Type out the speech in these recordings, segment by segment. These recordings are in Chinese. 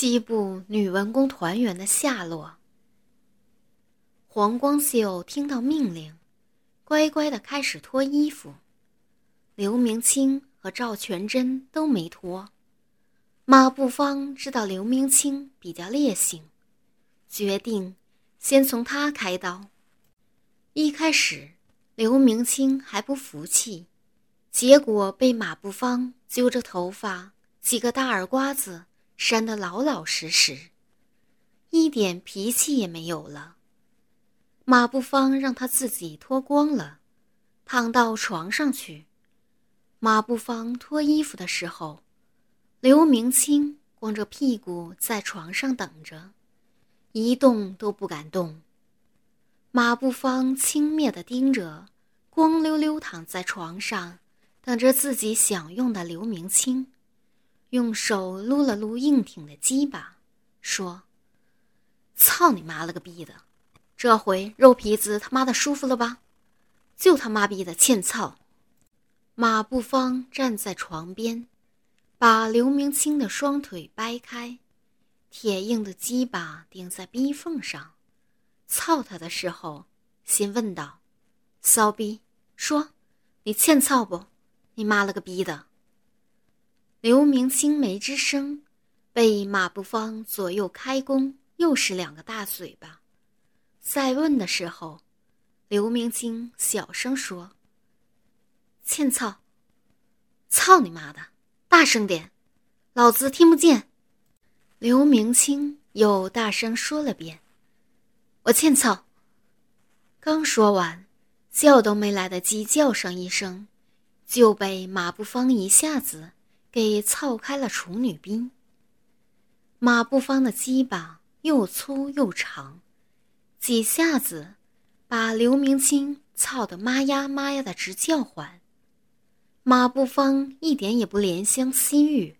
西部女文工团员的下落。黄光秀听到命令，乖乖的开始脱衣服。刘明清和赵全真都没脱。马步芳知道刘明清比较烈性，决定先从他开刀。一开始，刘明清还不服气，结果被马步芳揪着头发，几个大耳刮子。扇得老老实实，一点脾气也没有了。马步芳让他自己脱光了，躺到床上去。马步芳脱衣服的时候，刘明清光着屁股在床上等着，一动都不敢动。马步芳轻蔑地盯着光溜溜躺在床上等着自己享用的刘明清。用手撸了撸硬挺的鸡巴，说：“操你妈了个逼的，这回肉皮子他妈的舒服了吧？就他妈逼的欠操！”马步芳站在床边，把刘明清的双腿掰开，铁硬的鸡巴顶在逼缝上，操他的时候，先问道：“骚逼，说，你欠操不？你妈了个逼的！”刘明清没吱声，被马步芳左右开弓，又是两个大嘴巴。再问的时候，刘明清小声说：“欠操，操你妈的，大声点，老子听不见。”刘明清又大声说了遍：“我欠操。”刚说完，叫都没来得及叫上一声，就被马步芳一下子。给操开了处女兵。马步芳的鸡巴又粗又长，几下子把刘明清操得妈呀妈呀的直叫唤。马步芳一点也不怜香惜玉，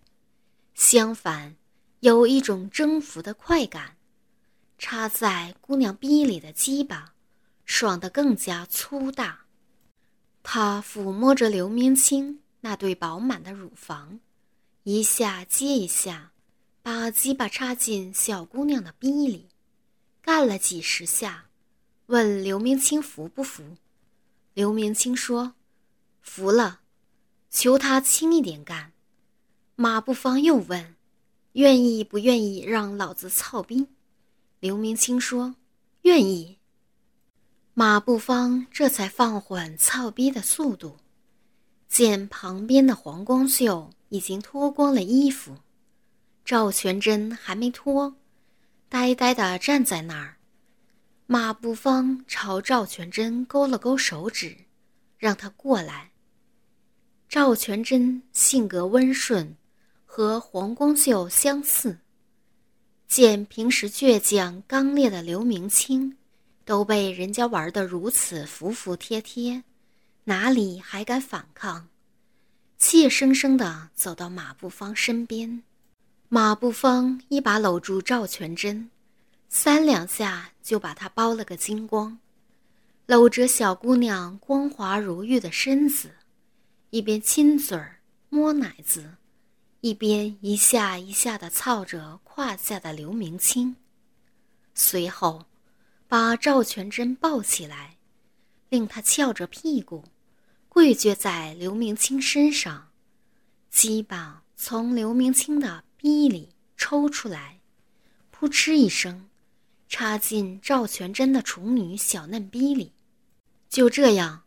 相反，有一种征服的快感。插在姑娘逼里的鸡巴，爽得更加粗大。他抚摸着刘明清。那对饱满的乳房，一下接一下，把鸡巴插进小姑娘的逼里，干了几十下，问刘明清服不服？刘明清说：“服了，求他轻一点干。”马步芳又问：“愿意不愿意让老子操逼？”刘明清说：“愿意。”马步芳这才放缓操逼的速度。见旁边的黄光秀已经脱光了衣服，赵全真还没脱，呆呆地站在那儿。马步芳朝赵全真勾了勾手指，让他过来。赵全真性格温顺，和黄光秀相似。见平时倔强刚烈的刘明清，都被人家玩得如此服服帖帖。哪里还敢反抗？怯生生地走到马步芳身边，马步芳一把搂住赵全真，三两下就把她包了个精光，搂着小姑娘光滑如玉的身子，一边亲嘴儿摸奶子，一边一下一下地操着胯下的刘明清，随后把赵全真抱起来，令她翘着屁股。跪撅在刘明清身上，鸡巴从刘明清的逼里抽出来，扑哧一声，插进赵全真的处女小嫩逼里。就这样，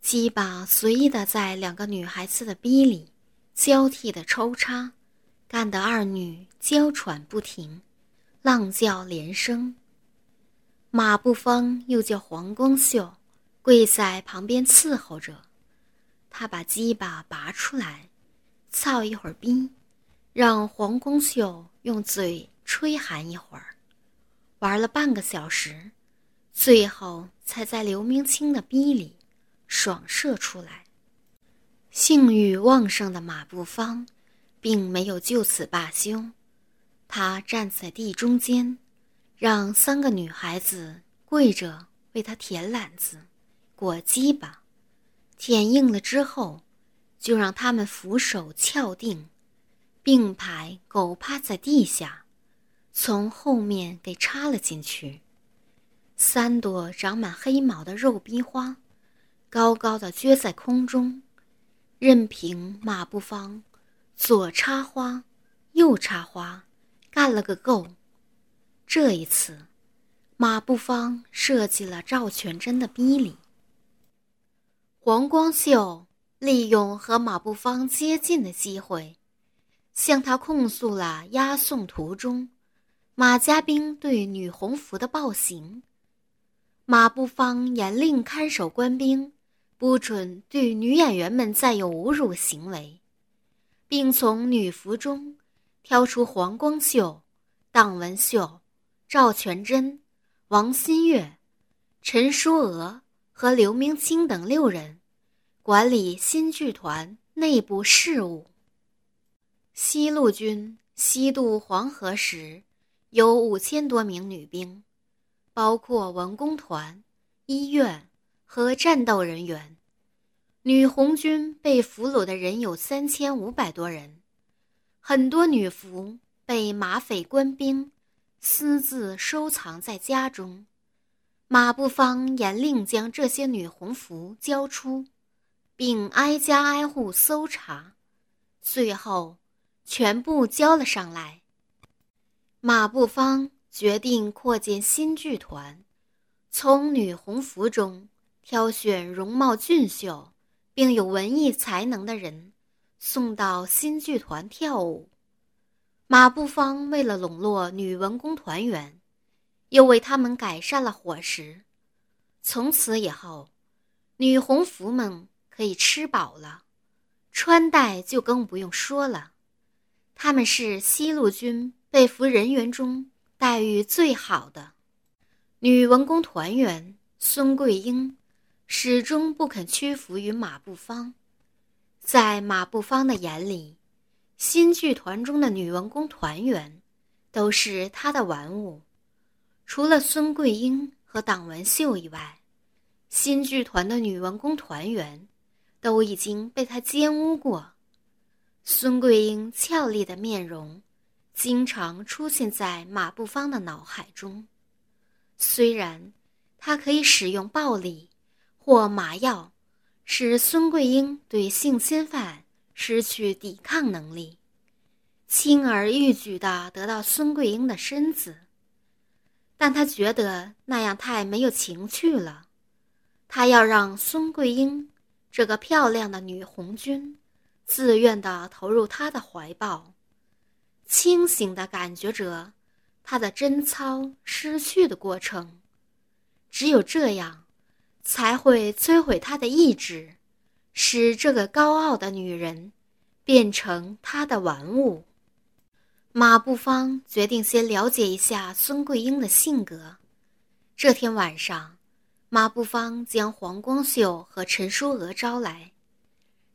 鸡巴随意的在两个女孩子的逼里交替的抽插，干得二女娇喘不停，浪叫连声。马步芳又叫黄光秀跪在旁边伺候着。他把鸡巴拔出来，操一会儿逼，让黄公秀用嘴吹寒一会儿，玩了半个小时，最后才在刘明清的逼里爽射出来。性欲旺盛的马步芳，并没有就此罢休，他站在地中间，让三个女孩子跪着为他舔懒子、裹鸡巴。舔硬了之后，就让他们扶手翘定，并排狗趴在地下，从后面给插了进去。三朵长满黑毛的肉逼花，高高的撅在空中，任凭马步芳左插花，右插花，干了个够。这一次，马步芳设计了赵全真的逼礼。黄光秀利用和马步芳接近的机会，向他控诉了押送途中马家兵对女红服的暴行。马步芳严令看守官兵，不准对女演员们再有侮辱行为，并从女服中挑出黄光秀、党文秀、赵全真、王新月、陈淑娥和刘明清等六人管理新剧团内部事务。西路军西渡黄河时，有五千多名女兵。包括文工团、医院和战斗人员，女红军被俘虏的人有三千五百多人，很多女俘被马匪官兵私自收藏在家中。马步芳严令将这些女红服交出，并挨家挨户搜查，最后全部交了上来。马步芳。决定扩建新剧团，从女红服中挑选容貌俊秀并有文艺才能的人，送到新剧团跳舞。马步芳为了笼络女文工团员，又为他们改善了伙食。从此以后，女红服们可以吃饱了，穿戴就更不用说了。他们是西路军被俘人员中。待遇最好的女文工团员孙桂英，始终不肯屈服于马步芳。在马步芳的眼里，新剧团中的女文工团员都是他的玩物。除了孙桂英和党文秀以外，新剧团的女文工团员都已经被他奸污过。孙桂英俏丽的面容。经常出现在马步芳的脑海中。虽然他可以使用暴力或麻药，使孙桂英对性侵犯失去抵抗能力，轻而易举地得到孙桂英的身子，但他觉得那样太没有情趣了。他要让孙桂英这个漂亮的女红军自愿地投入他的怀抱。清醒地感觉着他的贞操失去的过程，只有这样，才会摧毁他的意志，使这个高傲的女人变成他的玩物。马步芳决定先了解一下孙桂英的性格。这天晚上，马步芳将黄光秀和陈淑娥招来，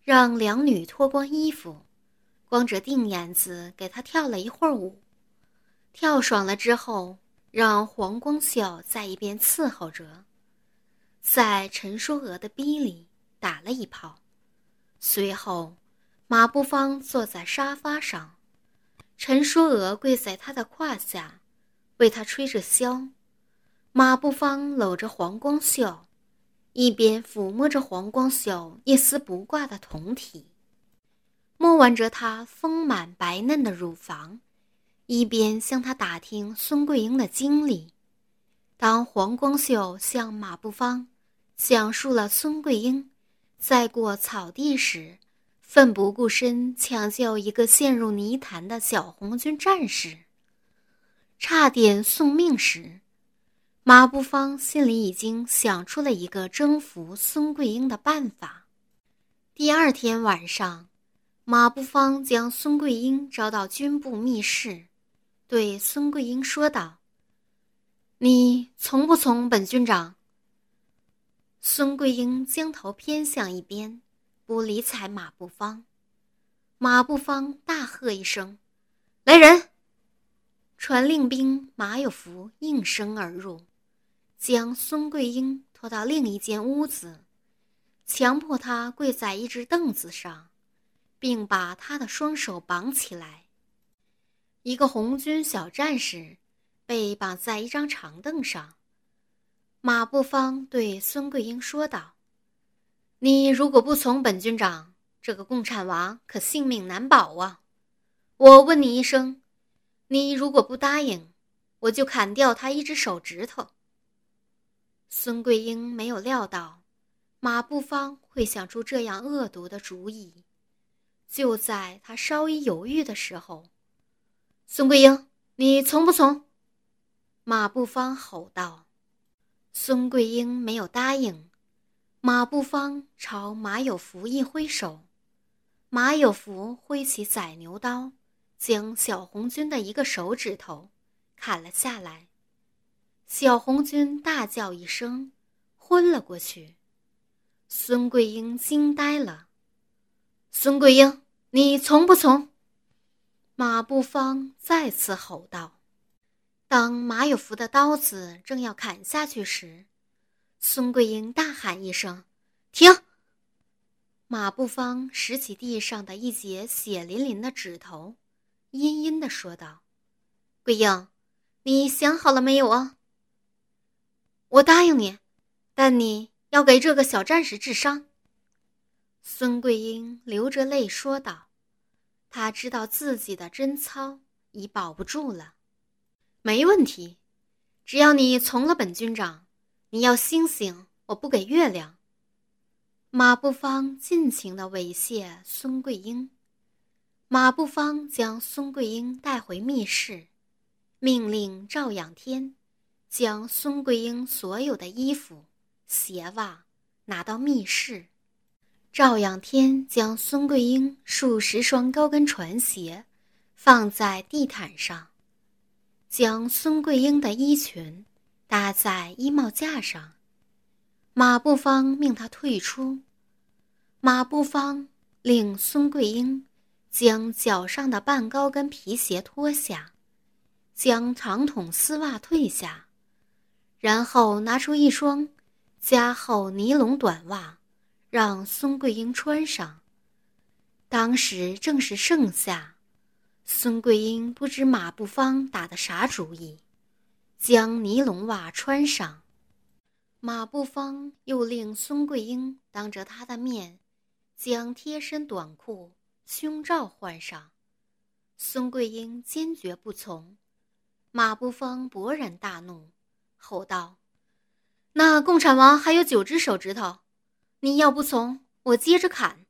让两女脱光衣服。光着腚眼子给他跳了一会儿舞，跳爽了之后，让黄光秀在一边伺候着，在陈淑娥的逼里打了一炮。随后，马步芳坐在沙发上，陈淑娥跪在他的胯下，为他吹着箫。马步芳搂着黄光秀，一边抚摸着黄光秀一丝不挂的酮体。摸完着她丰满白嫩的乳房，一边向他打听孙桂英的经历。当黄光秀向马步芳讲述了孙桂英在过草地时奋不顾身抢救一个陷入泥潭的小红军战士，差点送命时，马步芳心里已经想出了一个征服孙桂英的办法。第二天晚上。马步芳将孙桂英招到军部密室，对孙桂英说道：“你从不从本军长？”孙桂英将头偏向一边，不理睬马步芳。马步芳大喝一声：“来人！”传令兵马有福应声而入，将孙桂英拖到另一间屋子，强迫她跪在一只凳子上。并把他的双手绑起来。一个红军小战士被绑在一张长凳上。马步芳对孙桂英说道：“你如果不从本军长，这个共产王可性命难保啊！我问你一声，你如果不答应，我就砍掉他一只手指头。”孙桂英没有料到马步芳会想出这样恶毒的主意。就在他稍一犹豫的时候，孙桂英，你从不从？马步芳吼道。孙桂英没有答应，马步芳朝马有福一挥手，马有福挥起宰牛刀，将小红军的一个手指头砍了下来。小红军大叫一声，昏了过去。孙桂英惊呆了。孙桂英，你从不从？马步芳再次吼道。当马有福的刀子正要砍下去时，孙桂英大喊一声：“停！”马步芳拾起地上的一截血淋淋的指头，阴阴的说道：“桂英，你想好了没有啊？”“我答应你，但你要给这个小战士治伤。”孙桂英流着泪说道：“她知道自己的贞操已保不住了。”没问题，只要你从了本军长，你要星星，我不给月亮。马步芳尽情的猥亵孙桂英，马步芳将孙桂英带回密室，命令赵仰天将孙桂英所有的衣服、鞋袜拿到密室。赵仰天将孙桂英数十双高跟船鞋放在地毯上。将孙桂英的衣裙搭在衣帽架上，马步芳命他退出。马步芳令孙桂英将脚上的半高跟皮鞋脱下，将长筒丝袜褪下，然后拿出一双加厚尼龙短袜，让孙桂英穿上。当时正是盛夏。孙桂英不知马步芳打的啥主意，将尼龙袜穿上。马步芳又令孙桂英当着他的面，将贴身短裤、胸罩换上。孙桂英坚决不从。马步芳勃然大怒，吼道：“那共产王还有九只手指头，你要不从，我接着砍！”